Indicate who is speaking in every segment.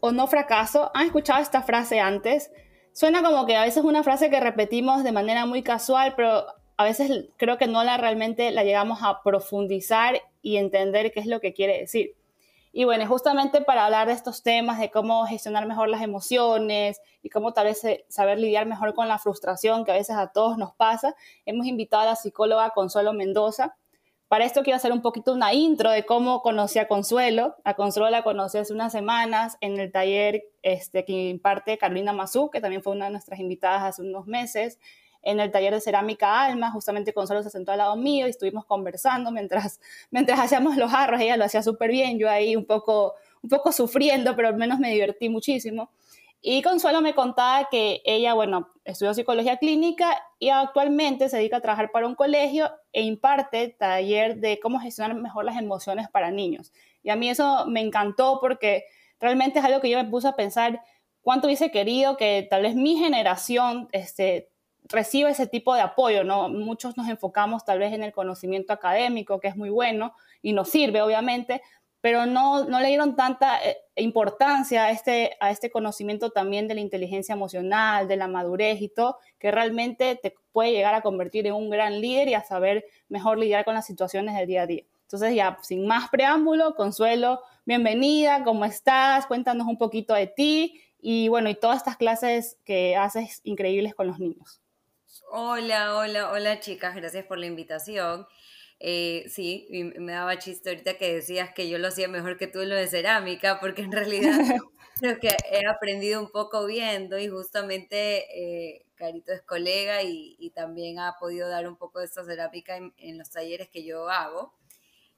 Speaker 1: o no fracaso. ¿Han escuchado esta frase antes? Suena como que a veces es una frase que repetimos de manera muy casual, pero a veces creo que no la realmente la llegamos a profundizar y entender qué es lo que quiere decir. Y bueno, justamente para hablar de estos temas, de cómo gestionar mejor las emociones y cómo tal vez saber lidiar mejor con la frustración que a veces a todos nos pasa, hemos invitado a la psicóloga Consuelo Mendoza. Para esto quiero hacer un poquito una intro de cómo conocí a Consuelo. A Consuelo la conocí hace unas semanas en el taller este, que imparte Carolina Mazú, que también fue una de nuestras invitadas hace unos meses, en el taller de cerámica Alma. Justamente Consuelo se sentó al lado mío y estuvimos conversando mientras, mientras hacíamos los jarros. Ella lo hacía súper bien, yo ahí un poco, un poco sufriendo, pero al menos me divertí muchísimo. Y Consuelo me contaba que ella, bueno, estudió psicología clínica y actualmente se dedica a trabajar para un colegio e imparte taller de cómo gestionar mejor las emociones para niños. Y a mí eso me encantó porque realmente es algo que yo me puse a pensar cuánto hubiese querido que tal vez mi generación este, reciba ese tipo de apoyo, ¿no? Muchos nos enfocamos tal vez en el conocimiento académico, que es muy bueno y nos sirve, obviamente, pero no, no le dieron tanta eh, importancia a este, a este conocimiento también de la inteligencia emocional, de la madurez y todo, que realmente te puede llegar a convertir en un gran líder y a saber mejor lidiar con las situaciones del día a día. Entonces ya, sin más preámbulo, Consuelo, bienvenida, ¿cómo estás? Cuéntanos un poquito de ti y bueno, y todas estas clases que haces increíbles con los niños.
Speaker 2: Hola, hola, hola chicas, gracias por la invitación. Eh, sí, me daba chiste ahorita que decías que yo lo hacía mejor que tú en lo de cerámica, porque en realidad creo que he aprendido un poco viendo y justamente eh, Carito es colega y, también ha podido dar un poco de esta cerámica en, los talleres que yo hago.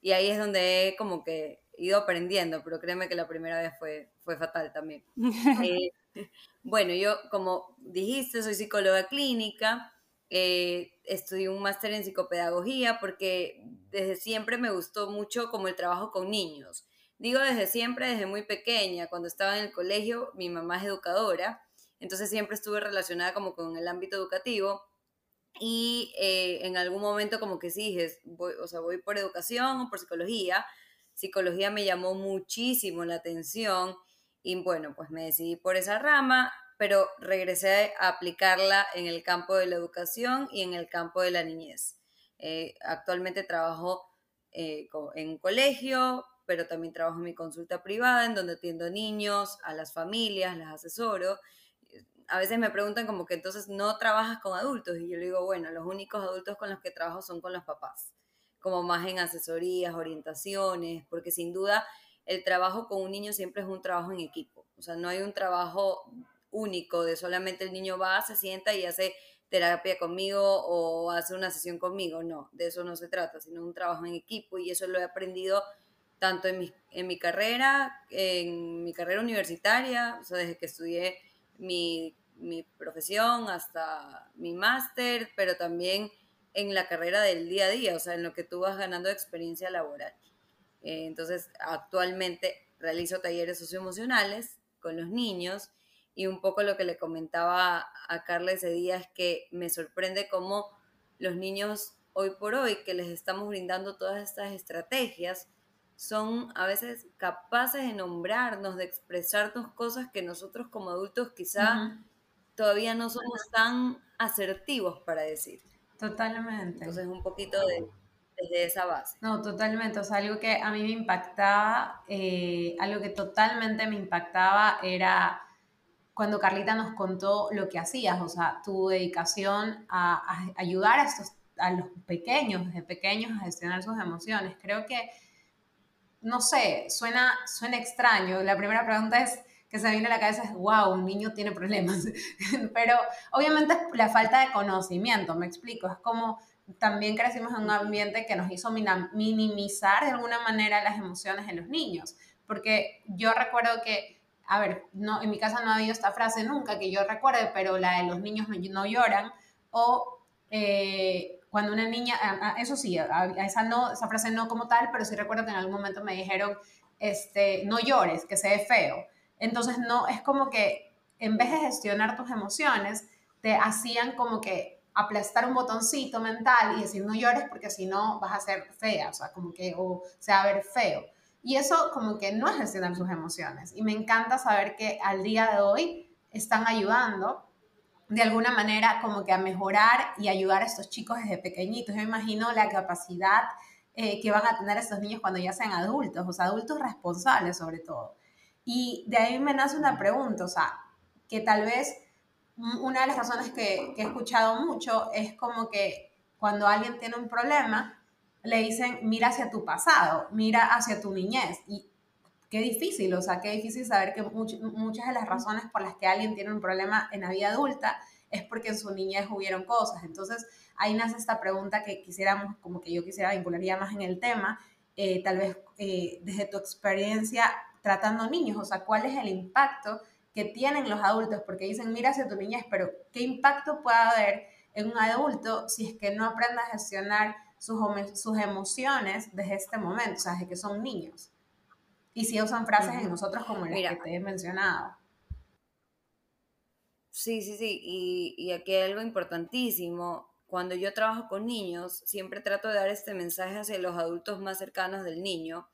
Speaker 2: Y ahí es donde he como que ido aprendiendo, pero créeme que la primera vez fue, fue fatal también. Eh, bueno, yo como dijiste, soy psicóloga clínica eh, estudié un máster en psicopedagogía porque desde siempre me gustó mucho como el trabajo con niños. Digo desde siempre, desde muy pequeña, cuando estaba en el colegio, mi mamá es educadora, entonces siempre estuve relacionada como con el ámbito educativo y eh, en algún momento como que sí dije, voy, o sea, voy por educación o por psicología. Psicología me llamó muchísimo la atención y bueno, pues me decidí por esa rama pero regresé a aplicarla en el campo de la educación y en el campo de la niñez. Eh, actualmente trabajo eh, en colegio, pero también trabajo en mi consulta privada, en donde atiendo niños, a las familias, las asesoro. A veces me preguntan como que entonces no trabajas con adultos y yo le digo, bueno, los únicos adultos con los que trabajo son con los papás, como más en asesorías, orientaciones, porque sin duda el trabajo con un niño siempre es un trabajo en equipo. O sea, no hay un trabajo único de solamente el niño va, se sienta y hace terapia conmigo o hace una sesión conmigo, no, de eso no se trata, sino un trabajo en equipo y eso lo he aprendido tanto en mi, en mi carrera, en mi carrera universitaria, o sea, desde que estudié mi, mi profesión hasta mi máster, pero también en la carrera del día a día, o sea, en lo que tú vas ganando experiencia laboral. Eh, entonces, actualmente realizo talleres socioemocionales con los niños y un poco lo que le comentaba a Carla ese día es que me sorprende cómo los niños hoy por hoy que les estamos brindando todas estas estrategias son a veces capaces de nombrarnos, de expresarnos cosas que nosotros como adultos quizá todavía no somos tan asertivos para decir.
Speaker 3: Totalmente.
Speaker 2: Entonces un poquito de, desde esa base.
Speaker 3: No, totalmente. O sea, algo que a mí me impactaba, eh, algo que totalmente me impactaba era cuando Carlita nos contó lo que hacías, o sea, tu dedicación a, ayudar a, estos, a los pequeños, desde pequeños, a gestionar sus emociones. Creo que, no sé, suena, suena extraño. La primera pregunta es que se viene a la cabeza es, wow, un niño tiene problemas. Pero obviamente es la falta de conocimiento, me explico. Es como también crecimos en un ambiente que nos hizo minimizar de alguna manera las emociones en los niños. Porque yo recuerdo que a ver, no, en mi casa no ha habido esta frase nunca que yo recuerde, pero la de los niños no, lloran, o eh, cuando una niña, eso sí, esa, no, esa frase no como tal, pero sí recuerdo que en algún momento me dijeron, este, no llores, que se ve feo. Entonces, no, es como que en vez de gestionar tus emociones, te hacían como que aplastar un botoncito mental y decir no llores porque si no vas a ser fea, o sea, como que o se va a ver feo. Y eso como que no es gestionar sus emociones. Y me encanta saber que al día de hoy están ayudando de alguna manera como que a mejorar y ayudar a estos chicos desde pequeñitos. Yo imagino la capacidad eh, que van a tener estos niños cuando ya sean adultos, o sea, adultos responsables sobre todo. Y de ahí me nace una pregunta, o sea, que tal vez una de las razones que he escuchado mucho es como que cuando alguien tiene un problema, le dicen, mira hacia tu pasado, mira hacia tu niñez. Y qué difícil, o sea, qué difícil saber que muchas de las razones por las que alguien tiene un problema en la vida adulta es porque en su niñez hubieron cosas. Entonces, ahí nace esta pregunta que quisiéramos, como que yo quisiera vincularía más en el tema, eh, tal vez eh, desde tu experiencia tratando niños, o sea, ¿cuál es el impacto que tienen los adultos? Porque dicen, mira hacia tu niñez, pero ¿qué impacto puede haber en un adulto si es que no aprende a gestionar sus, sus emociones desde este momento, o sea, desde que son niños. Y si usan frases en nosotros como las que te he mencionado.
Speaker 2: Sí, sí, sí. Y, y, aquí hay algo importantísimo. Cuando yo trabajo con niños, siempre trato de dar este mensaje hacia los adultos más cercanos del niño,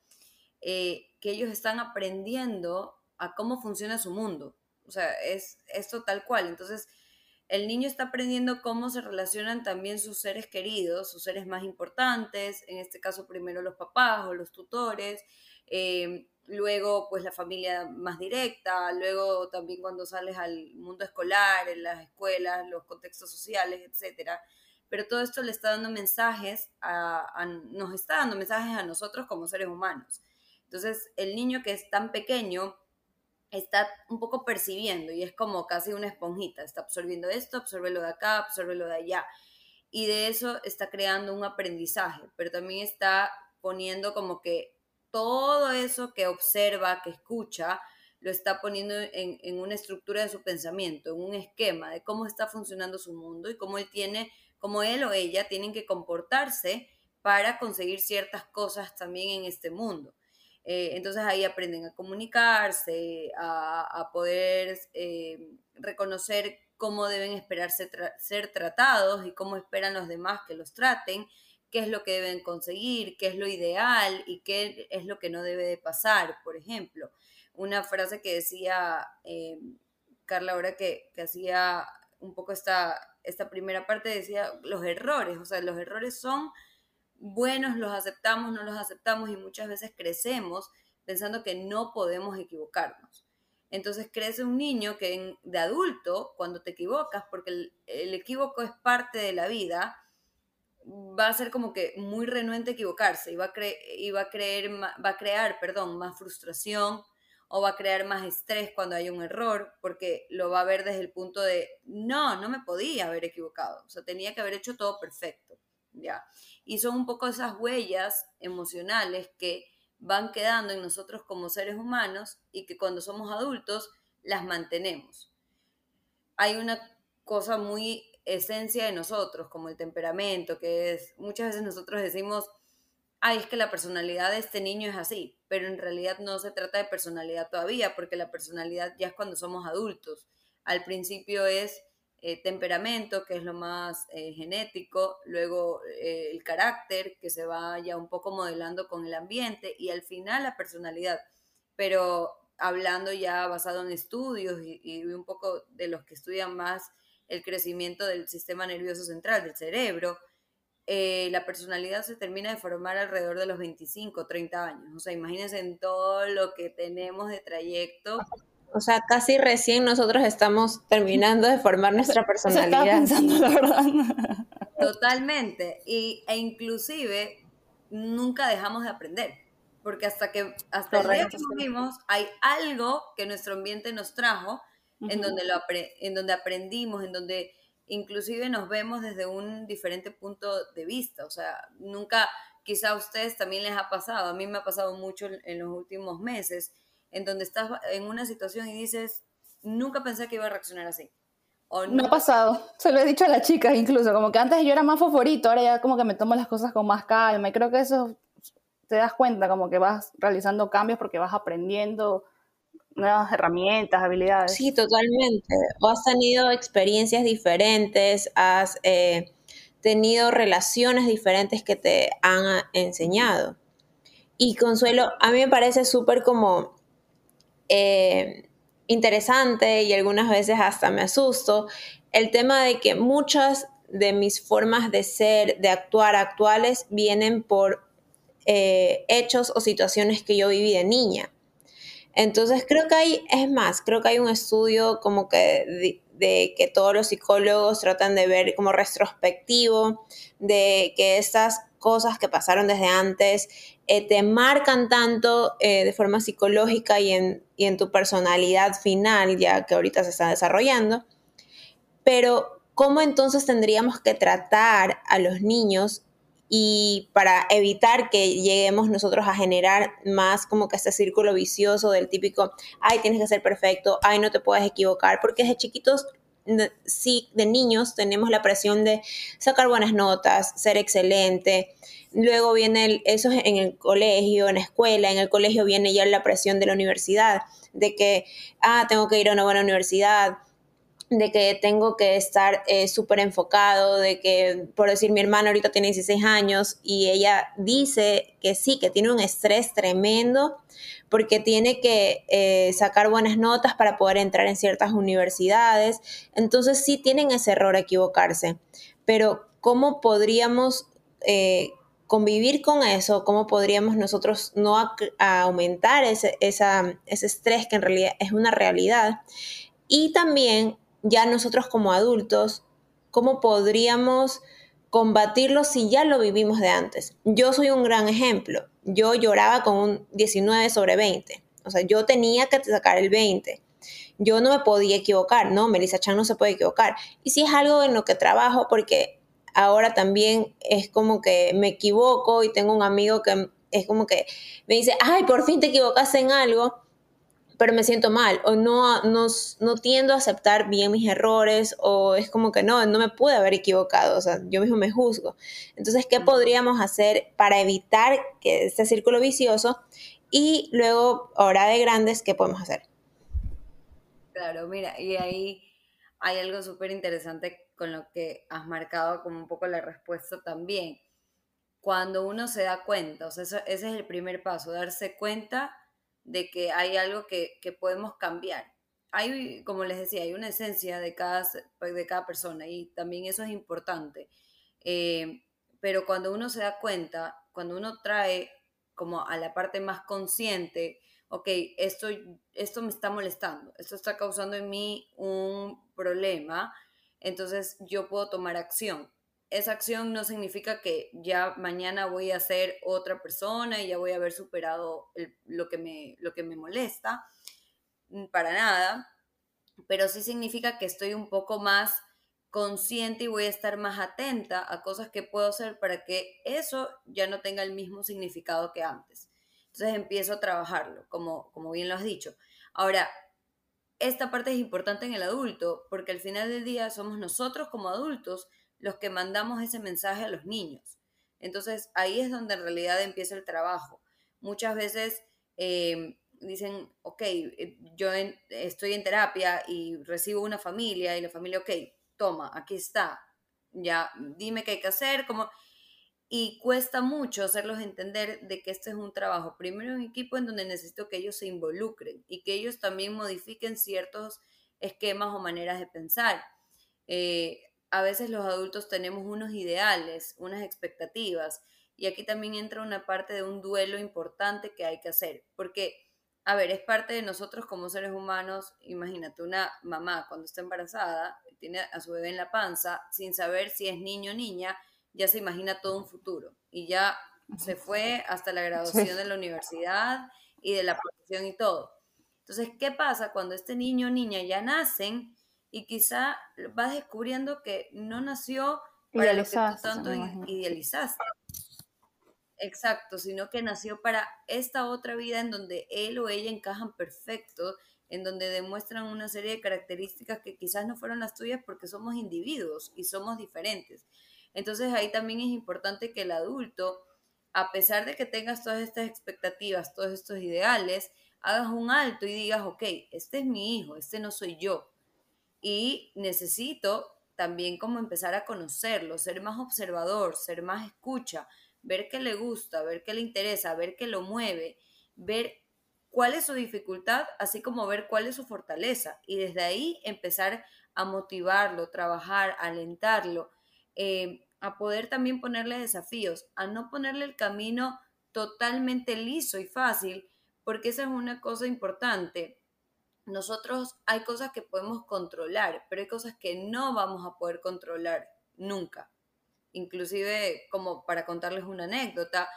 Speaker 2: eh, que ellos están aprendiendo a cómo funciona su mundo. O sea, es esto tal cual. Entonces, el niño está aprendiendo cómo se relacionan también sus seres queridos, sus seres más importantes, en este caso primero los papás o los tutores, eh, luego pues la familia más directa, luego también cuando sales al mundo escolar, en las escuelas, los contextos sociales, etcétera. Pero todo esto le está dando mensajes, a, nos está dando mensajes a nosotros como seres humanos. Entonces, el niño que es tan pequeño está un poco percibiendo y es como casi una esponjita, está absorbiendo esto, absorbe lo de acá, absorbe lo de allá. Y de eso está creando un aprendizaje, pero también está poniendo como que todo eso que observa, que escucha, lo está poniendo en, en, una estructura de su pensamiento, en un esquema de cómo está funcionando su mundo y cómo él tiene, cómo él o ella tienen que comportarse para conseguir ciertas cosas también en este mundo. Eh, entonces ahí aprenden a comunicarse, a, poder eh, reconocer cómo deben esperarse ser tratados y cómo esperan los demás que los traten, qué es lo que deben conseguir, qué es lo ideal y qué es lo que no debe de pasar, por ejemplo. Una frase que decía eh, Carla ahora que, que hacía un poco esta, esta primera parte, decía los errores, o sea, los errores son buenos los aceptamos, no los aceptamos y muchas veces crecemos pensando que no podemos equivocarnos. Entonces crece un niño que de adulto, cuando te equivocas, porque el, equívoco es parte de la vida, va a ser como que muy renuente equivocarse y va a, y va a, creer, va a crear perdón, más frustración o va a crear más estrés cuando hay un error, porque lo va a ver desde el punto de, no, no me podía haber equivocado, o sea, tenía que haber hecho todo perfecto. ¿ya? Y son un poco esas huellas emocionales que van quedando en nosotros como seres humanos y que cuando somos adultos las mantenemos. Hay una cosa muy esencia de nosotros, como el temperamento, que es, muchas veces nosotros decimos, ay, es que la personalidad de este niño es así, pero en realidad no se trata de personalidad todavía, porque la personalidad ya es cuando somos adultos. Al principio es eh, temperamento, que es lo más eh, genético, luego eh, el carácter, que se va ya un poco modelando con el ambiente, y al final la personalidad. Pero hablando ya basado en estudios y, un poco de los que estudian más el crecimiento del sistema nervioso central, del cerebro, la personalidad se termina de formar alrededor de los 25, 30 años. O sea, imagínense en todo lo que tenemos de trayecto
Speaker 4: o sea, casi recién nosotros estamos terminando de formar nuestra personalidad.
Speaker 1: pensando, la verdad.
Speaker 2: Totalmente. Y, e inclusive nunca dejamos de aprender. Porque hasta que hasta el día que vivimos hay algo que nuestro ambiente nos trajo, en, donde lo en donde aprendimos, en donde inclusive nos vemos desde un diferente punto de vista. O sea, nunca, quizá a ustedes también les ha pasado, a mí me ha pasado mucho en los últimos meses, en donde estás en una situación y dices, nunca pensé que iba a reaccionar así.
Speaker 1: O Me ha pasado, se lo he dicho a las chicas incluso, como que antes yo era más favorito, ahora ya como que me tomo las cosas con más calma y creo que eso te das cuenta como que vas realizando cambios porque vas aprendiendo nuevas herramientas, habilidades.
Speaker 4: Sí, totalmente. O has tenido experiencias diferentes, has eh, tenido relaciones diferentes que te han enseñado. Y Consuelo, a mí me parece súper como eh, interesante y algunas veces hasta me asusto el tema de que muchas de mis formas de ser, de actuar actuales, vienen por eh, hechos o situaciones que yo viví de niña. Entonces creo que hay, es más, creo que hay un estudio como que de, que todos los psicólogos tratan de ver como retrospectivo, de que estas cosas que pasaron desde antes eh, te marcan tanto eh, de forma psicológica y en, y en tu personalidad final, ya que ahorita se está desarrollando. Pero, ¿cómo entonces tendríamos que tratar a los niños y para evitar que lleguemos nosotros a generar más como que este círculo vicioso del típico, ay, tienes que ser perfecto, ay, no te puedes equivocar, porque desde chiquitos, sí, de niños tenemos la presión de sacar buenas notas, ser excelente, luego viene eso en el colegio, en la escuela, en el colegio viene ya la presión de la universidad, de que, ah, tengo que ir a una buena universidad, de que tengo que estar eh, súper enfocado, de que, por decir, mi hermana ahorita tiene 16 años y ella dice que sí, que tiene un estrés tremendo porque tiene que eh, sacar buenas notas para poder entrar en ciertas universidades. Entonces sí tienen ese error a equivocarse, pero ¿cómo podríamos... Eh, convivir con eso, cómo podríamos nosotros no aumentar ese, ese estrés que en realidad es una realidad. Y también ya nosotros como adultos, ¿cómo podríamos combatirlo si ya lo vivimos de antes? Yo soy un gran ejemplo. Yo lloraba con un 19 sobre 20. O sea, yo tenía que sacar el 20. Yo no me podía equivocar, ¿no? Melissa Chan no se puede equivocar. Y si es algo en lo que trabajo, porque ahora también es como que me equivoco y tengo un amigo que es como que me dice, ay, por fin te equivocaste en algo pero me siento mal o no, no, no, tiendo a aceptar bien mis errores o es como que no, no me pude haber equivocado, o sea, yo mismo me juzgo. Entonces, ¿qué podríamos hacer para evitar que este círculo vicioso y luego, ahora de grandes, qué podemos hacer?
Speaker 2: Claro, mira, y ahí hay algo súper interesante con lo que has marcado como un poco la respuesta también. Cuando uno se da cuenta, o sea, ese es el primer paso, darse cuenta de que hay algo que, podemos cambiar. Hay, como les decía, hay una esencia de cada, de cada persona y también eso es importante. Eh, pero cuando uno se da cuenta, cuando uno trae como a la parte más consciente, ok, esto, esto me está molestando, esto está causando en mí un problema, entonces yo puedo tomar acción esa acción no significa que ya mañana voy a ser otra persona y ya voy a haber superado lo, que me, lo que me molesta, mm, para nada, pero sí significa que estoy un poco más consciente y voy a estar más atenta a cosas que puedo hacer para que eso ya no tenga el mismo significado que antes. Entonces empiezo a trabajarlo, como, como bien lo has dicho. Ahora, esta parte es importante en el adulto porque al final del día somos nosotros como adultos los que mandamos ese mensaje a los niños. Entonces ahí es donde en realidad empieza el trabajo. Muchas veces em, dicen, ok, eh, yo estoy en terapia y recibo una familia y la familia, ok, toma, aquí está, ya dime qué hay que hacer, como... Y cuesta mucho hacerlos entender de que este es un trabajo, primero en equipo en donde necesito que ellos se involucren y que ellos también modifiquen ciertos esquemas o maneras de pensar. Eh, a veces los adultos tenemos unos ideales, unas expectativas, y aquí también entra una parte de un duelo importante que hay que hacer, porque, a ver, es parte de nosotros como seres humanos, imagínate una mamá cuando está embarazada, tiene a su bebé en la panza, sin saber si es niño o niña, ya se imagina todo un futuro, y ya se fue hasta la graduación de la universidad y de la profesión y todo. Entonces, ¿qué pasa cuando este niño o niña ya nacen? Y quizá vas descubriendo que no nació para lo que tú tanto idealizaste. exacto, sino que nació para esta otra vida en donde él o ella encajan perfecto, en donde demuestran una serie de características que quizás no fueron las tuyas porque somos individuos y somos diferentes. Entonces ahí también es importante que el adulto, a pesar de que tengas todas estas expectativas, todos estos ideales, hagas un alto y digas, ok, este es mi hijo, este no soy yo. Y necesito también como empezar a conocerlo, ser más observador, ser más escucha, ver qué le gusta, ver qué le interesa, ver qué lo mueve, ver cuál es su dificultad, así como ver cuál es su fortaleza. Y desde ahí empezar a motivarlo, trabajar, alentarlo, eh, a poder también ponerle desafíos, a no ponerle el camino totalmente liso y fácil, porque esa es una cosa importante nosotros hay cosas que podemos controlar, pero hay cosas que no vamos a poder controlar nunca. Inclusive, como para contarles una anécdota,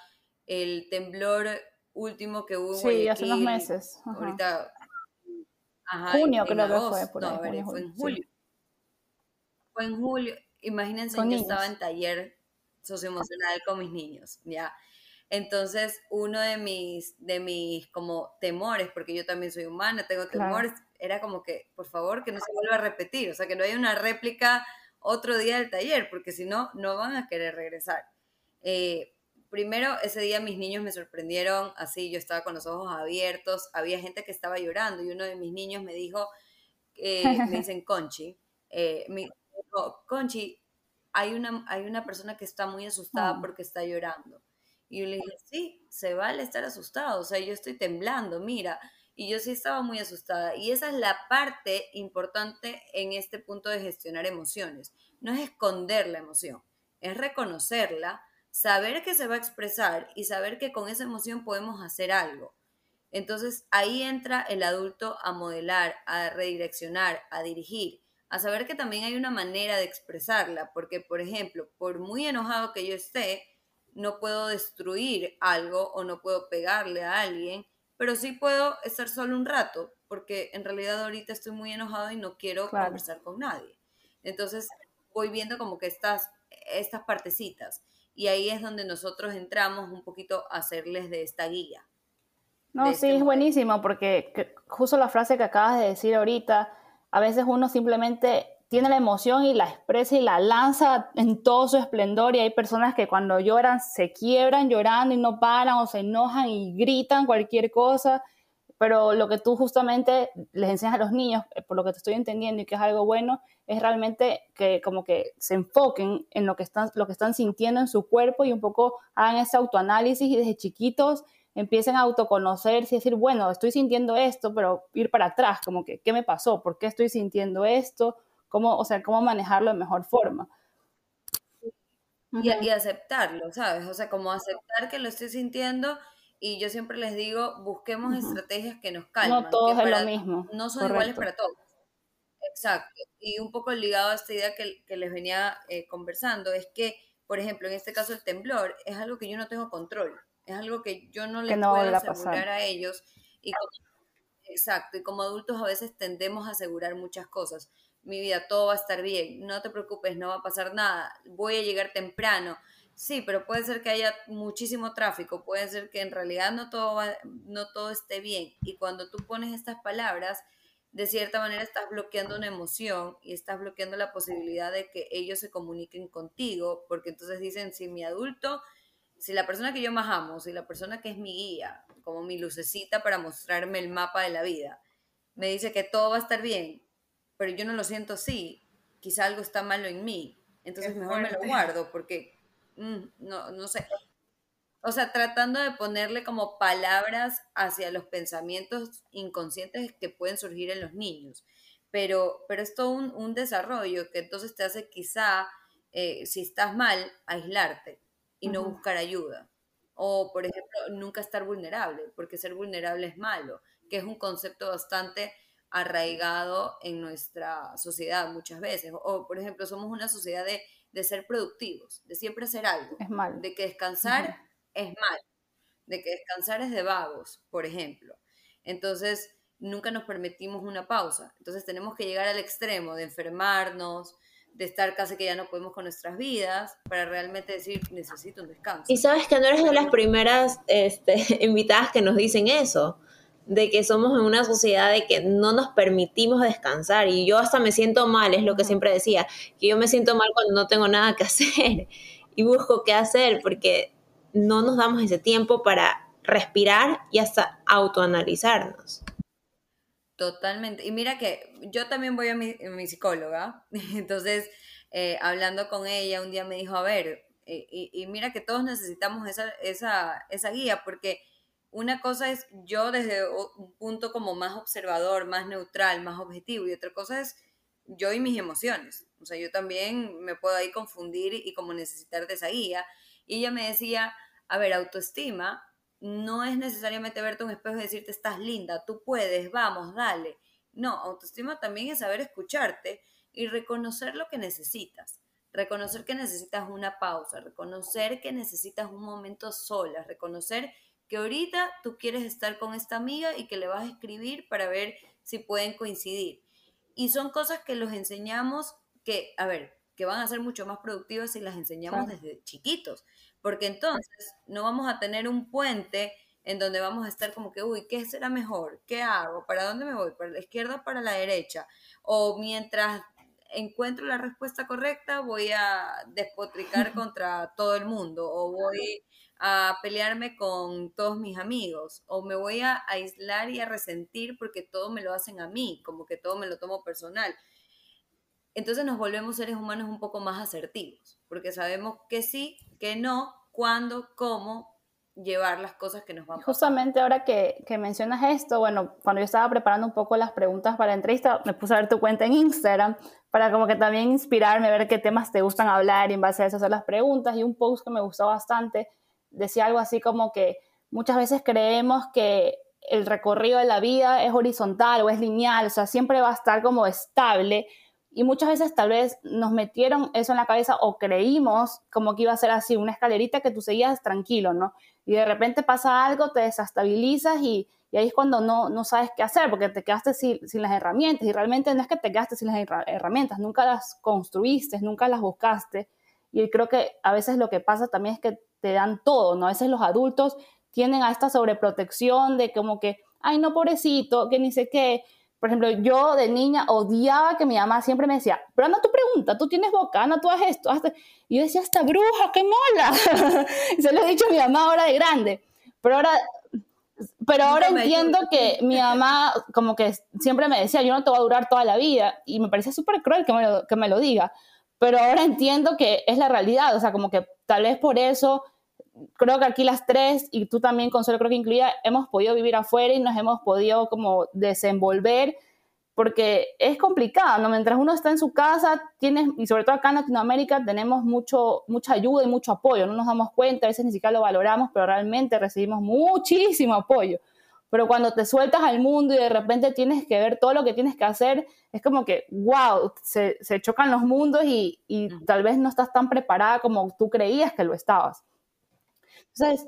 Speaker 2: el temblor último que hubo
Speaker 1: sí, hace unos meses.
Speaker 2: Ahorita.
Speaker 1: junio creo que fue.
Speaker 2: Por no, fue en julio. Fue en julio. Imagínense, que yo estaba en taller socioemocional con mis niños, ¿ya? Entonces, uno de mis, de mis como temores, porque yo también soy humana, tengo temores, era como que, por favor, que no se vuelva a repetir, o sea, que no haya una réplica otro día del taller, porque si no, no van a querer regresar. Eh, primero, ese día mis niños me sorprendieron, así yo estaba con los ojos abiertos, había gente que estaba llorando y uno de mis niños me dijo, eh, me dicen Conchi, eh, me dijo, Conchi, hay una, hay una persona que está muy asustada mm. porque está llorando. Y yo le dije, sí, se vale estar asustado, o sea, yo estoy temblando, mira. Y yo sí estaba muy asustada. Y esa es la parte importante en este punto de gestionar emociones. No es esconder la emoción, es reconocerla, saber que se va a expresar y saber que con esa emoción podemos hacer algo. Entonces ahí entra el adulto a modelar, a redireccionar, a dirigir, a saber que también hay una manera de expresarla, porque por ejemplo, por muy enojado que yo esté, no puedo destruir algo o no puedo pegarle a alguien, pero sí puedo estar solo un rato, porque en realidad ahorita estoy muy enojado y no quiero conversar con nadie. Entonces voy viendo como que estas, estas partecitas y ahí es donde nosotros entramos un poquito a hacerles de esta guía.
Speaker 1: No, sí, este es buenísimo porque justo la frase que acabas de decir ahorita, a veces uno simplemente tiene la emoción y la expresa y la lanza en todo su esplendor y hay personas que cuando lloran se quiebran llorando y no paran o se enojan y gritan cualquier cosa, pero lo que tú justamente les enseñas a los niños, eh, por lo que te estoy entendiendo y que es algo bueno, es realmente que como que se enfoquen en lo que están, lo que están sintiendo en su cuerpo y un poco hagan ese autoanálisis y desde chiquitos empiecen a autoconocerse y decir, bueno, estoy sintiendo esto, pero ir para atrás, como que, ¿qué me pasó? ¿Por qué estoy sintiendo esto? Cómo, o sea, cómo manejarlo de mejor forma.
Speaker 2: Y, aceptarlo, ¿sabes? O sea, como aceptar que lo estoy sintiendo y yo siempre les digo, busquemos estrategias que nos calmen.
Speaker 1: No todos es lo mismo.
Speaker 2: No son iguales para todos. Exacto. Y un poco ligado a esta idea que, les venía eh, conversando, es que, por ejemplo, en este caso el temblor es algo que yo no tengo control, es algo que yo no les puedo asegurar a, ellos. Y exacto, y como adultos a veces tendemos a asegurar muchas cosas mi vida, todo va a estar bien, no te preocupes, no va a pasar nada, voy a llegar temprano. Sí, pero puede ser que haya muchísimo tráfico, puede ser que en realidad no todo, no todo esté bien. Y cuando tú pones estas palabras, de cierta manera estás bloqueando una emoción y estás bloqueando la posibilidad de que ellos se comuniquen contigo, porque entonces dicen, si mi adulto, si la persona que yo más amo, si la persona que es mi guía, como mi lucecita para mostrarme el mapa de la vida, me dice que todo va a estar bien, pero yo no lo siento así, quizá algo está malo en mí, entonces mejor me lo guardo porque, mm, no, no sé. O sea, tratando de ponerle como palabras hacia los pensamientos inconscientes que pueden surgir en los niños. Pero, pero es todo un, desarrollo que entonces te hace quizá, eh, si estás mal, aislarte y no buscar ayuda. O, por ejemplo, nunca estar vulnerable, porque ser vulnerable es malo, que es un concepto bastante arraigado en nuestra sociedad muchas veces. O, por ejemplo, somos una sociedad de, ser productivos, de siempre hacer algo.
Speaker 1: Es mal.
Speaker 2: De que descansar es mal. De que descansar es de vagos, por ejemplo. Entonces, nunca nos permitimos una pausa. Entonces, tenemos que llegar al extremo de enfermarnos, de estar casi que ya no podemos con nuestras vidas, para realmente decir, necesito un descanso.
Speaker 4: Y sabes que no eres de las primeras este, invitadas que nos dicen eso, de que somos en una sociedad de que no nos permitimos descansar. Y yo hasta me siento mal, es lo que siempre decía, que yo me siento mal cuando no tengo nada que hacer y busco qué hacer, porque no nos damos ese tiempo para respirar y hasta autoanalizarnos.
Speaker 2: Totalmente. Y mira que yo también voy a mi, psicóloga, entonces eh, hablando con ella un día me dijo, a ver, eh, y, mira que todos necesitamos esa, esa, esa guía, porque una cosa es yo desde un punto como más observador, más neutral, más objetivo, y otra cosa es yo y mis emociones. O sea, yo también me puedo ahí confundir y como necesitar de esa guía. Y ella me decía, a ver, autoestima no es necesariamente verte un espejo y decirte estás linda, tú puedes, vamos, dale. No, autoestima también es saber escucharte y reconocer lo que necesitas. Reconocer que necesitas una pausa, reconocer que necesitas un momento sola, reconocer que ahorita tú quieres estar con esta amiga y que le vas a escribir para ver si pueden coincidir. Y son cosas que los enseñamos que, a ver, que van a ser mucho más productivas si las enseñamos desde chiquitos porque entonces no vamos a tener un puente en donde vamos a estar como que, uy, ¿qué será mejor? ¿Qué hago? ¿Para dónde me voy? ¿Para la izquierda o para la derecha? O mientras encuentro la respuesta correcta, voy a despotricar contra todo el mundo, o voy a pelearme con todos mis amigos, o me voy a aislar y a resentir porque todo me lo hacen a mí, como que todo me lo tomo personal. Entonces nos volvemos seres humanos un poco más asertivos, porque sabemos que sí, que no, cuándo, cómo llevar las cosas que nos van
Speaker 1: Justamente ahora que, que, mencionas esto, bueno, cuando yo estaba preparando un poco las preguntas para la entrevista, me puse a ver tu cuenta en Instagram para como que también inspirarme ver qué temas te gustan hablar y en base a eso hacer las preguntas. Y un post que me gustó bastante decía algo así como que muchas veces creemos que el recorrido de la vida es horizontal o es lineal, o sea, siempre va a estar como estable, y muchas veces tal vez nos metieron eso en la cabeza o creímos como que iba a ser así, una escalerita que tú seguías tranquilo, ¿no? Y de repente pasa algo, te desestabilizas y, y ahí es cuando no, no sabes qué hacer porque te quedaste sin, sin, las herramientas y realmente no es que te quedaste sin las herramientas, nunca las construiste, nunca las buscaste. Y creo que a veces lo que pasa también es que te dan todo, ¿no? A veces los adultos tienen a esta sobreprotección de como que, ay, no, pobrecito, que ni sé qué, por ejemplo, yo de niña odiaba que mi mamá siempre me decía, pero anda tu pregunta, tú tienes boca, anda tú haces esto. Y yo decía, esta bruja, qué mola. se lo he dicho a mi mamá ahora de grande. Pero ahora, pero ahora entiendo que mi mamá como que siempre me decía, yo no te voy a durar toda la vida. Y me parece súper cruel que me, lo, que me lo diga. Pero ahora entiendo que es la realidad. O sea, como que tal vez por eso creo que aquí las tres, y tú también, Consuelo, creo que incluida, hemos podido vivir afuera y nos hemos podido como desenvolver, porque es complicado, ¿no? Mientras uno está en su casa, tienes, y sobre todo acá en Latinoamérica, tenemos mucho, mucha ayuda y mucho apoyo, no nos damos cuenta, a veces ni siquiera lo valoramos, pero realmente recibimos muchísimo apoyo. Pero cuando te sueltas al mundo y de repente tienes que ver todo lo que tienes que hacer, es como que, wow, se, se chocan los mundos y, y tal vez no estás tan preparada como tú creías que lo estabas. Entonces,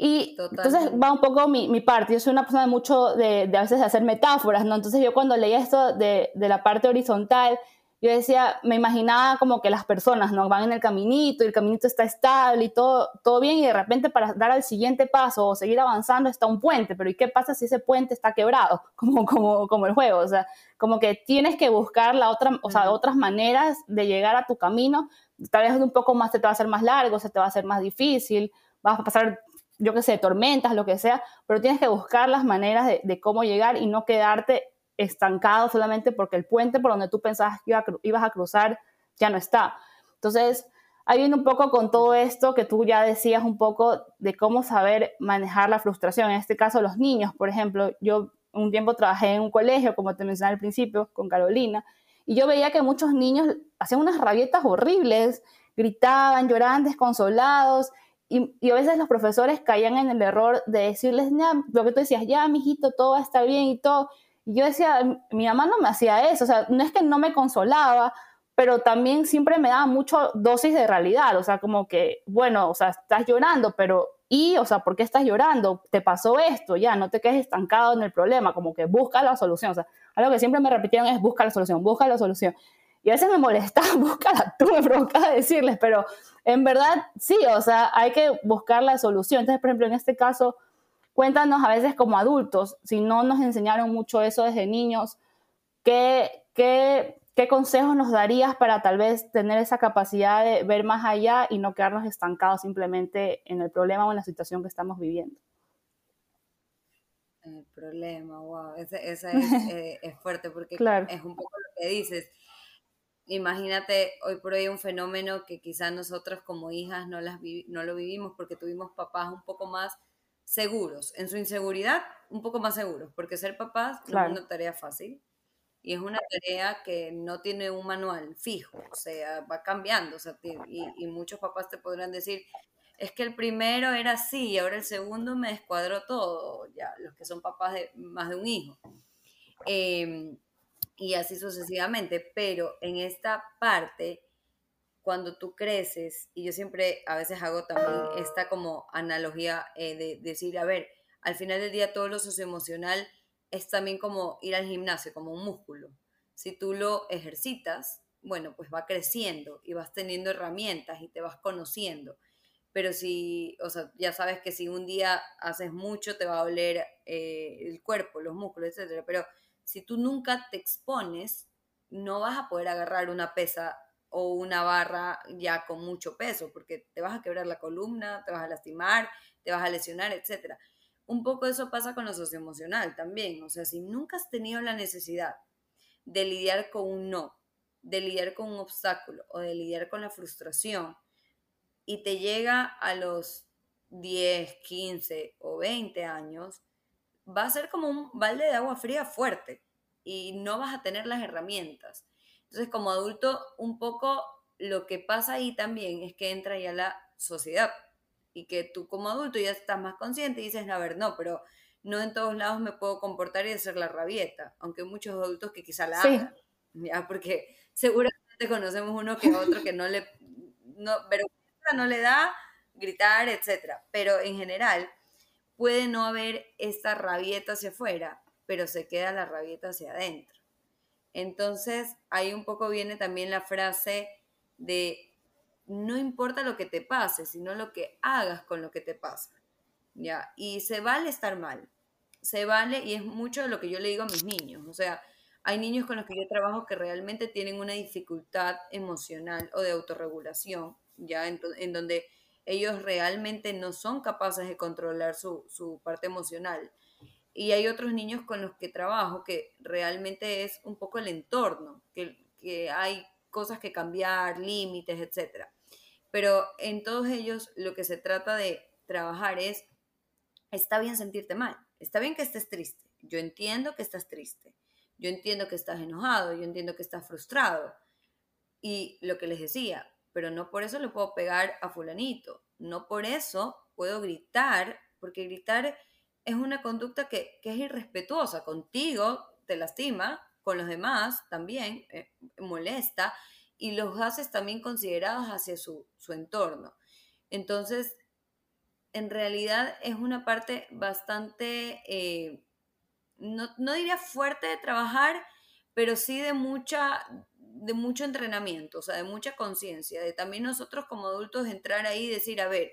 Speaker 1: y entonces va un poco mi, mi, parte. Yo soy una persona de mucho de, de, a veces de hacer metáforas, ¿no? Entonces yo cuando leía esto de, de, la parte horizontal, yo decía, me imaginaba como que las personas, ¿no? Van en el caminito y el caminito está estable y todo, todo bien y de repente para dar al siguiente paso o seguir avanzando está un puente, pero ¿y qué pasa si ese puente está quebrado? Como, como, como el juego, o sea, como que tienes que buscar la otra, o sea, otras maneras de llegar a tu camino. Tal vez un poco más se te va a hacer más largo, se te va a hacer más difícil, vas a pasar, yo qué sé, tormentas, lo que sea, pero tienes que buscar las maneras de, cómo llegar y no quedarte estancado solamente porque el puente por donde tú pensabas que ibas a cruzar ya no está. Entonces, ahí un poco con todo esto que tú ya decías un poco de cómo saber manejar la frustración. En este caso, los niños, por ejemplo, yo un tiempo trabajé en un colegio, como te mencioné al principio, con Carolina, y yo veía que muchos niños hacían unas rabietas horribles, gritaban, lloraban desconsolados, y, a veces los profesores caían en el error de decirles, lo que tú decías, ya, mijito, todo va a estar bien y todo. Y yo decía, mi mamá no me hacía eso, o sea, no es que no me consolaba, pero también siempre me daba mucho dosis de realidad, o sea, como que, bueno, o sea, estás llorando, pero ¿y? O sea, ¿por qué estás llorando? Te pasó esto, ya, no te quedes estancado en el problema, como que busca la solución, o sea, algo que siempre me repitieron es busca la solución, busca la solución. y a veces me molestaba, búscala tú, me provocaba decirles, pero en verdad sí, o sea, hay que buscar la solución. Entonces, por ejemplo, en este caso, cuéntanos a veces como adultos, si no nos enseñaron mucho eso desde niños, ¿qué, qué, qué consejos nos darías para tal vez tener esa capacidad de ver más allá y no quedarnos estancados simplemente en el problema o en la situación que estamos viviendo?
Speaker 2: El problema, wow, esa, es, eh, es, fuerte porque es un poco lo que dices imagínate hoy por hoy un fenómeno que quizás nosotros como hijas no, las no lo vivimos porque tuvimos papás un poco más seguros, en su inseguridad un poco más seguros, porque ser papás no es una tarea fácil y es una tarea que no tiene un manual fijo, o sea, va cambiando, o sea, y, y, muchos papás te podrán decir, es que el primero era así y ahora el segundo me descuadró todo, ya, los que son papás de más de un hijo. Eh, y así sucesivamente, pero en esta parte, cuando tú creces, y yo siempre a veces hago también esta como analogía eh, de, decir, a ver, al final del día todo lo socioemocional es también como ir al gimnasio, como un músculo. Si tú lo ejercitas, bueno, pues va creciendo y vas teniendo herramientas y te vas conociendo. Pero si, o sea, ya sabes que si un día haces mucho te va a doler eh, el cuerpo, los músculos, etcétera. Pero si tú nunca te expones, no vas a poder agarrar una pesa o una barra ya con mucho peso, porque te vas a quebrar la columna, te vas a lastimar, te vas a lesionar, etc. Un poco eso pasa con lo socioemocional también. O sea, si nunca has tenido la necesidad de lidiar con un no, de lidiar con un obstáculo o de lidiar con la frustración, y te llega a los 10, 15 o 20 años, va a ser como un balde de agua fría fuerte y no vas a tener las herramientas. Entonces, como adulto, un poco lo que pasa ahí también es que entra ya la sociedad y que tú como adulto ya estás más consciente y dices, a ver, no, pero no en todos lados me puedo comportar y hacer la rabieta, aunque hay muchos adultos que quizá la hagan, ¿ya? porque seguramente conocemos uno que otro que no le, no, vergüenza no le da gritar, etcétera, pero en general puede no haber esta rabieta hacia afuera, pero se queda la rabieta hacia adentro. Entonces, ahí un poco viene también la frase de no importa lo que te pase, sino lo que hagas con lo que te pasa. ¿Ya? Y se vale estar mal. Se vale, y es mucho de lo que yo le digo a mis niños. O sea, hay niños con los que yo trabajo que realmente tienen una dificultad emocional o de autorregulación, ya en, en donde ellos realmente no son capaces de controlar su, parte emocional. Y hay otros niños con los que trabajo que realmente es un poco el entorno, que, que hay cosas que cambiar, límites, etc. Pero en todos ellos lo que se trata de trabajar es, está bien sentirte mal, está bien que estés triste, yo entiendo que estás triste, yo entiendo que estás enojado, yo entiendo que estás frustrado. Y lo que les decía, pero no por eso le puedo pegar a fulanito, no por eso puedo gritar, porque gritar es una conducta que, es irrespetuosa contigo, te lastima, con los demás también eh, molesta y los haces también considerados hacia su, entorno. Entonces, en realidad es una parte bastante, eh, no, no, diría fuerte de trabajar, pero sí de mucha, de mucho entrenamiento, o sea, de mucha conciencia, de también nosotros como adultos entrar ahí y decir, a ver,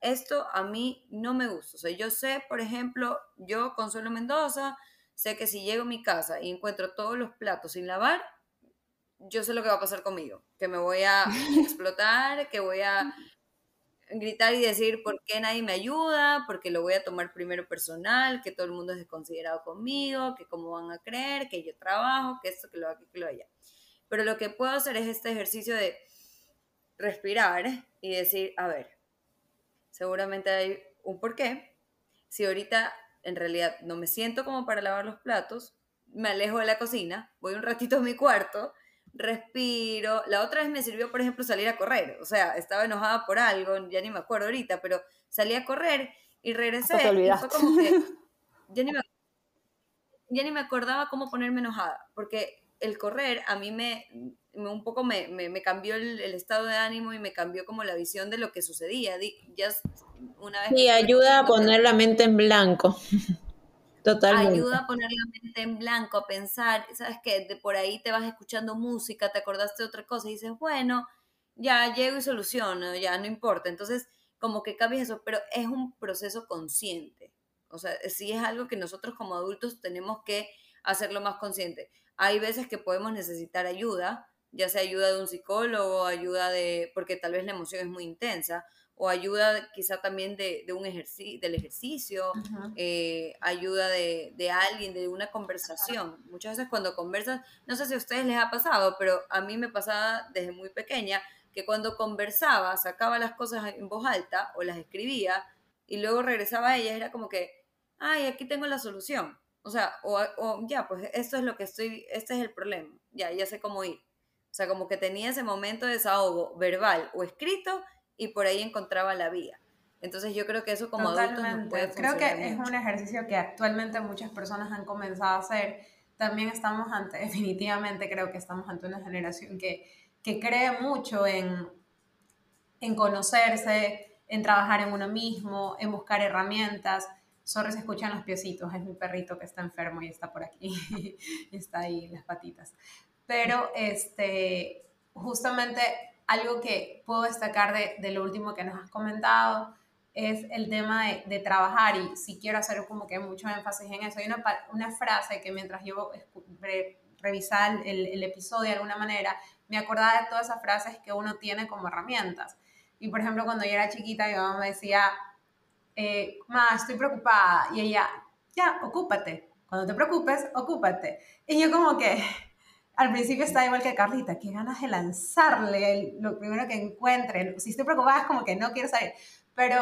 Speaker 2: esto a mí no me gusta. O sea, yo sé, por ejemplo, yo, Consuelo Mendoza, sé que si llego a mi casa y encuentro todos los platos sin lavar, yo sé lo que va a pasar conmigo, que me voy a explotar, que voy a gritar y decir por qué nadie me ayuda, porque lo voy a tomar primero personal, que todo el mundo es desconsiderado conmigo, que cómo van a creer, que yo trabajo, que esto, que lo que lo allá. Pero lo que puedo hacer es este ejercicio de respirar y decir, a ver, seguramente hay un porqué. Si ahorita en realidad no me siento como para lavar los platos, me alejo de la cocina, voy un ratito a mi cuarto, respiro. La otra vez me sirvió, por ejemplo, salir a correr. O sea, estaba enojada por algo, ya ni me acuerdo ahorita, pero salí a correr y regresé. Y fue como que ya ni, me, ya ni me acordaba cómo ponerme enojada, porque el correr a mí me, un poco me, me, cambió el, estado de ánimo y me cambió como la visión de lo que sucedía. Ya una vez
Speaker 4: sí, ayuda a poner la mente en blanco. Totalmente.
Speaker 2: ayuda a poner la mente en blanco, a pensar, sabes que de por ahí te vas escuchando música, te acordaste de otra cosa y dices, bueno, ya llego y soluciono, ya no importa. Entonces, como que cambias eso, pero es un proceso consciente. O sea, sí es algo que nosotros como adultos tenemos que hacerlo más consciente. Hay veces que podemos necesitar ayuda, ya sea ayuda de un psicólogo, ayuda de, porque tal vez la emoción es muy intensa, o ayuda quizá también de, un ejercicio, del ejercicio, eh, ayuda de, de, alguien, de una conversación. Muchas veces cuando conversas, no sé si a ustedes les ha pasado, pero a mí me pasaba desde muy pequeña que cuando conversaba, sacaba las cosas en voz alta o las escribía y luego regresaba a ellas, era como que, ay, aquí tengo la solución. O sea, o, o ya, pues esto es lo que estoy, este es el problema, ya, ya sé cómo ir. O sea, como que tenía ese momento de desahogo verbal o escrito y por ahí encontraba la vía. Entonces yo creo que eso como adultos nos puede
Speaker 3: Creo que es un ejercicio que actualmente muchas personas han comenzado a hacer. También estamos ante, definitivamente creo que estamos ante una generación que, que cree mucho en, en conocerse, en trabajar en uno mismo, en buscar herramientas. Sorry se escuchan los piecitos, es mi perrito que está enfermo y está por aquí, está ahí las patitas. Pero este, justamente algo que puedo destacar de, de, lo último que nos has comentado es el tema de, de, trabajar y si quiero hacer como que mucho énfasis en eso. Hay una, una frase que mientras yo re, revisaba el, el, episodio de alguna manera, me acordaba de todas esas frases que uno tiene como herramientas. Y por ejemplo, cuando yo era chiquita, mi mamá me decía, eh, ma, estoy preocupada. Y ella, ya, ocúpate. Cuando te preocupes, ocúpate. Y yo como que, al principio estaba igual que Carlita, qué ganas de lanzarle lo primero que encuentre. Si estoy preocupada es como que no quiero salir. Pero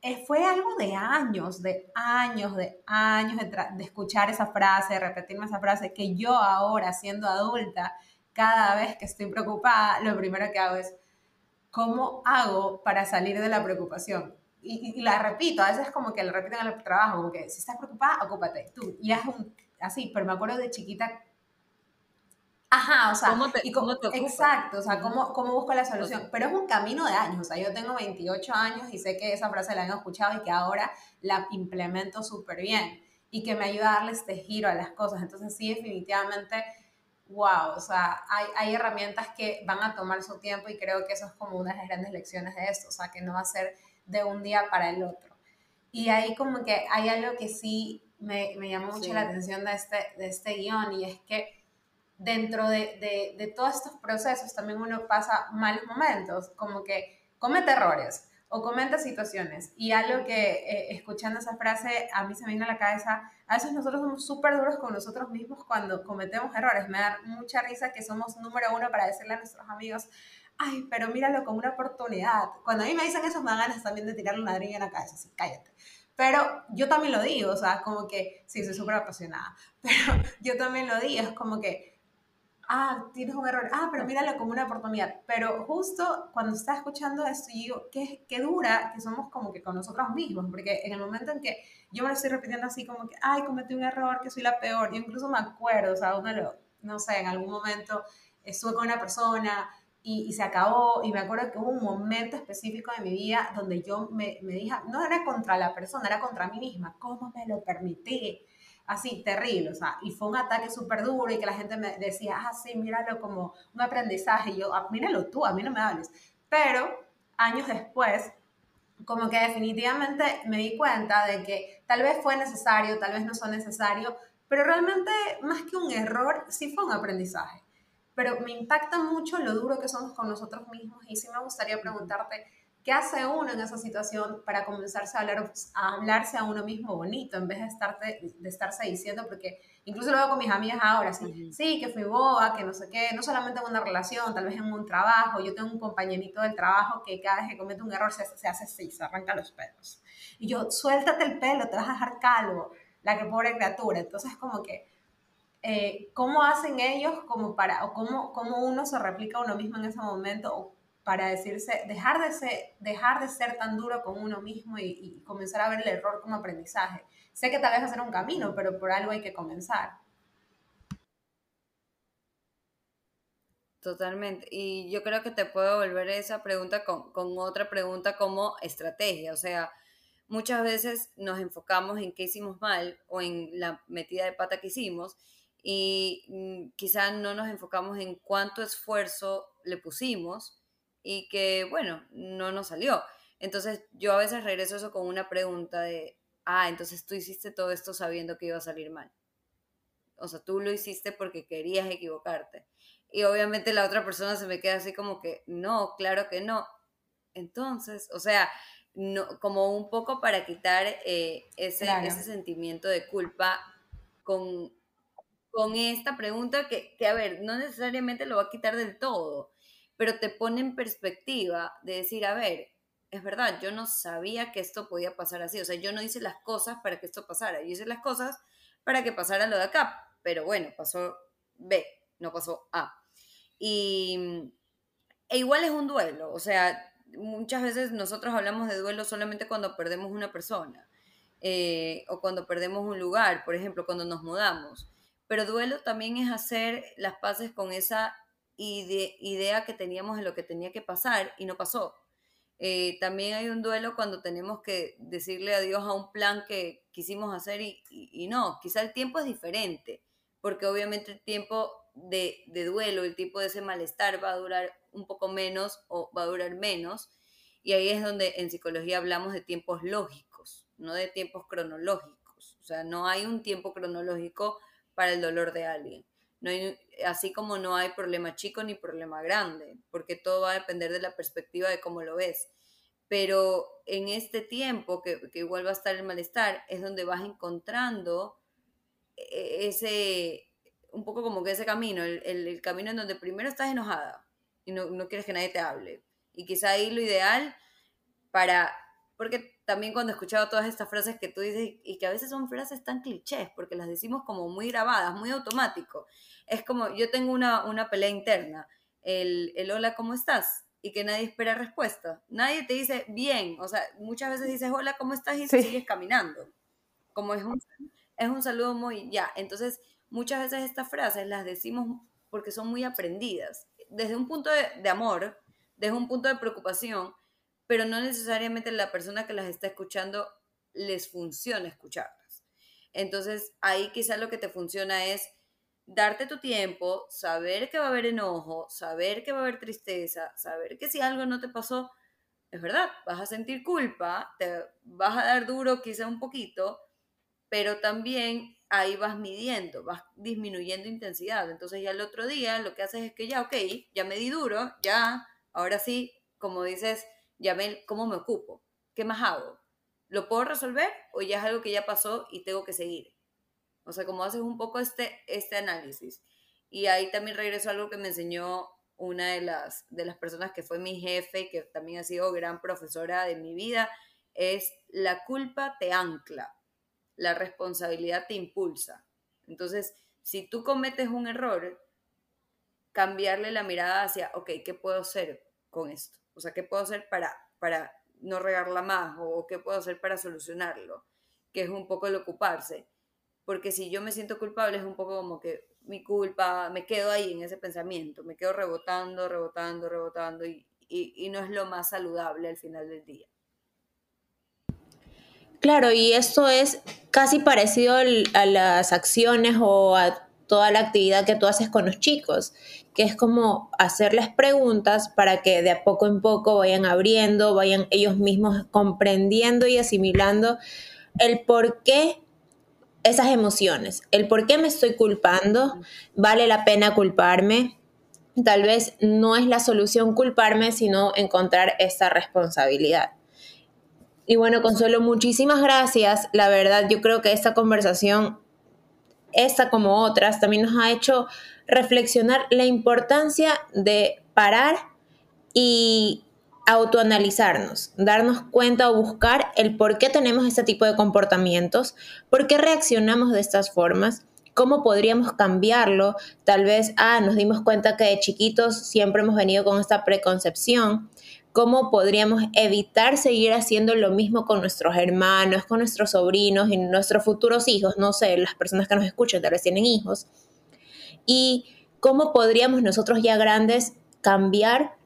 Speaker 3: eh, fue algo de años, de años, de años de, escuchar esa frase, de repetirme esa frase, que yo ahora, siendo adulta, cada vez que estoy preocupada, lo primero que hago es, ¿cómo hago para salir de la preocupación? Y, y, la repito, a veces como que la repito en el trabajo, como que si estás preocupada, ocúpate tú. Y es un, así, pero me acuerdo de chiquita Ajá, o sea,
Speaker 2: ¿Cómo te,
Speaker 3: y
Speaker 2: cómo te
Speaker 3: exacto, o sea, ¿cómo, cómo busco la solución. Pero es un camino de años, o sea, yo tengo 28 años y sé que esa frase la han escuchado y que ahora la implemento súper bien y que me ayuda a darle este giro a las cosas. Entonces, sí, definitivamente, wow, o sea, hay, hay herramientas que van a tomar su tiempo y creo que eso es como una de las grandes lecciones de esto, o sea, que no va a ser de un día para el otro. Y ahí como que hay algo que sí me, me llamó mucho sí. la atención de este, de este guion y es que dentro de, de, de, todos estos procesos también uno pasa malos momentos, como que comete errores o comete situaciones. Y algo que eh, escuchando esa frase a mí se me vino a la cabeza, a veces nosotros somos súper duros con nosotros mismos cuando cometemos errores. Me da mucha risa que somos número uno para decirle a nuestros amigos, ay, pero míralo como una oportunidad. Cuando a mí me dicen eso me dan ganas también de tirarle una ladrillo en la cabeza, así, cállate. Pero yo también lo digo, o sea, como que, sí, soy súper apasionada, pero yo también lo digo, es como que ah, tienes un error, ah, pero míralo como una oportunidad. Pero justo cuando estás escuchando esto, yo digo, qué, qué dura que somos como que con nosotros mismos, porque en el momento en que yo me lo estoy repitiendo así como que, ay, cometí un error, que soy la peor, yo incluso me acuerdo, o sea, uno lo, no sé, en algún momento estuve con una persona y, y, se acabó, y me acuerdo que hubo un momento específico de mi vida donde yo me, me dije, no era contra la persona, era contra mí misma, ¿cómo me lo permití? Así, terrible, o sea, y fue un ataque súper duro y que la gente me decía, ah, sí, míralo como un aprendizaje, y yo, ah, míralo tú, a mí no me hables. Pero años después, como que definitivamente me di cuenta de que tal vez fue necesario, tal vez no fue necesario, pero realmente más que un error, sí fue un aprendizaje. Pero me impacta mucho lo duro que somos con nosotros mismos y sí me gustaría preguntarte, ¿Qué hace uno en esa situación para comenzarse a, hablar, a hablarse a uno mismo bonito en vez de, estarte, de estarse diciendo? Porque incluso lo veo con mis amigas ahora, sí, sí, que fui boba, que no sé qué, no solamente en una relación, tal vez en un trabajo. Yo tengo un compañerito del trabajo que cada vez que comete un error se, se hace así, se arranca los pelos. Y yo, suéltate el pelo, te vas a dejar calvo, la que pobre criatura. Entonces, como que, eh, ¿cómo hacen ellos como para, o cómo, cómo uno se replica a uno mismo en ese momento? O para decirse, dejar de ser, dejar de ser tan duro con uno mismo y, y, comenzar a ver el error como aprendizaje. Sé que tal vez va a ser un camino, pero por algo hay que comenzar.
Speaker 2: Totalmente. Y yo creo que te puedo volver esa pregunta con, con otra pregunta como estrategia. O sea, muchas veces nos enfocamos en qué hicimos mal o en la metida de pata que hicimos y mm, quizá no nos enfocamos en cuánto esfuerzo le pusimos y que, bueno, no nos salió. Entonces yo a veces regreso eso con una pregunta de, ah, entonces tú hiciste todo esto sabiendo que iba a salir mal. O sea, tú lo hiciste porque querías equivocarte. Y obviamente la otra persona se me queda así como que, no, claro que no. Entonces, o sea, no, como un poco para quitar eh, ese, ese sentimiento de culpa con, con esta pregunta que, que, a ver, no necesariamente lo va a quitar del todo, pero te pone en perspectiva de decir, a ver, es verdad, yo no sabía que esto podía pasar así, o sea, yo no hice las cosas para que esto pasara, yo hice las cosas para que pasara lo de acá, pero bueno, pasó B, no pasó A. Y e igual es un duelo, o sea, muchas veces nosotros hablamos de duelo solamente cuando perdemos una persona eh, o cuando perdemos un lugar, por ejemplo, cuando nos mudamos. Pero duelo también es hacer las paces con esa idea que teníamos de lo que tenía que pasar y no pasó. Eh, también hay un duelo cuando tenemos que decirle adiós a un plan que quisimos hacer y, no, quizá el tiempo es diferente, porque obviamente el tiempo de, de, duelo, el tiempo de ese malestar va a durar un poco menos o va a durar menos, y ahí es donde en psicología hablamos de tiempos lógicos, no de tiempos cronológicos, o sea, no hay un tiempo cronológico para el dolor de alguien. No hay, así como no hay problema chico ni problema grande, porque todo va a depender de la perspectiva de cómo lo ves. Pero en este tiempo, que, igual va a estar el malestar, es donde vas encontrando e, ese, un poco como que ese camino, el, el, camino en donde primero estás enojada y no, no quieres que nadie te hable. Y quizá ahí lo ideal para, porque también cuando he escuchado todas estas frases que tú dices y que a veces son frases tan clichés, porque las decimos como muy grabadas, muy automático. Es como, yo tengo una, una pelea interna, el, el hola, ¿cómo estás? Y que nadie espera respuesta. Nadie te dice bien, o sea, muchas veces dices hola, ¿cómo estás? Y sigues caminando. Como es un, es un saludo muy, ya. Entonces, muchas veces estas frases las decimos porque son muy aprendidas. Desde un punto de, de amor, desde un punto de preocupación, pero no necesariamente la persona que las está escuchando les funciona escucharlas. Entonces, ahí quizá lo que te funciona es darte tu tiempo, saber que va a haber enojo, saber que va a haber tristeza, saber que si algo no te pasó, es verdad, vas a sentir culpa, te vas a dar duro quizá un poquito, pero también ahí vas midiendo, vas disminuyendo intensidad. Entonces ya el otro día lo que haces es que ya, ok, ya me di duro, ya, ahora sí, como dices, ya ven cómo me ocupo, qué más hago, ¿lo puedo resolver o ya es algo que ya pasó y tengo que seguir? O sea, como haces un poco este, este análisis. Y ahí también regreso a algo que me enseñó una de las, de las personas que fue mi jefe, que también ha sido gran profesora de mi vida, es la culpa te ancla, la responsabilidad te impulsa. Entonces, si tú cometes un error, cambiarle la mirada hacia, ok, ¿qué puedo hacer con esto? O sea, ¿qué puedo hacer para, para no regarla más? ¿O qué puedo hacer para solucionarlo? Que es un poco el ocuparse. Porque si yo me siento culpable es un poco como que mi culpa, me quedo ahí en ese pensamiento, me quedo rebotando, rebotando, rebotando y, y, no es lo más saludable al final del día.
Speaker 4: Claro, y esto es casi parecido a las acciones o a toda la actividad que tú haces con los chicos, que es como hacerles preguntas para que de a poco en poco vayan abriendo, vayan ellos mismos comprendiendo y asimilando el por qué esas emociones, el por qué me estoy culpando, vale la pena culparme, tal vez no es la solución culparme, sino encontrar esa responsabilidad. Y bueno, Consuelo, muchísimas gracias. La verdad, yo creo que esta conversación esta como otras, también nos ha hecho reflexionar la importancia de parar y autoanalizarnos, darnos cuenta o buscar el por qué tenemos este tipo de comportamientos, por qué reaccionamos de estas formas, cómo podríamos cambiarlo. Tal vez, ah, nos dimos cuenta que de chiquitos siempre hemos venido con esta preconcepción cómo podríamos evitar seguir haciendo lo mismo con nuestros hermanos, con nuestros sobrinos y nuestros futuros hijos, no sé, las personas que nos escuchan tal vez tienen hijos, y cómo podríamos nosotros ya grandes cambiar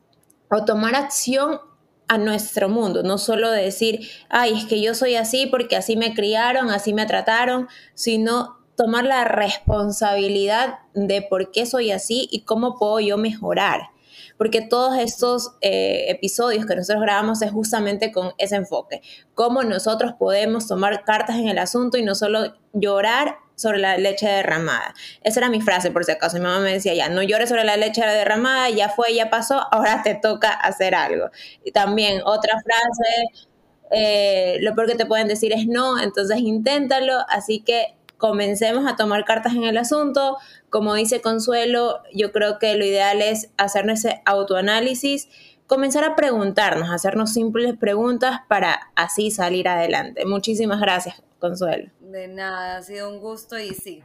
Speaker 4: o tomar acción a nuestro mundo, no solo decir, ay, es que yo soy así porque así me criaron, así me trataron, sino tomar la responsabilidad de por qué soy así y cómo puedo yo mejorar. Porque todos estos eh, episodios que nosotros grabamos es justamente con ese enfoque. Cómo nosotros podemos tomar cartas en el asunto y no solo llorar sobre la leche derramada. Esa era mi frase, por si acaso. Mi mamá me decía, ya, no llores sobre la leche derramada, ya fue, ya pasó, ahora te toca hacer algo. Y también otra frase, eh, lo peor que te pueden decir es no, entonces inténtalo. Así que comencemos a tomar cartas en el asunto. Como dice Consuelo, yo creo que lo ideal es hacernos ese autoanálisis, comenzar a preguntarnos, hacernos simples preguntas para así salir adelante. Muchísimas gracias, Consuelo.
Speaker 2: De nada, ha sido un gusto y sí,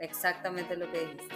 Speaker 2: exactamente lo que dijiste.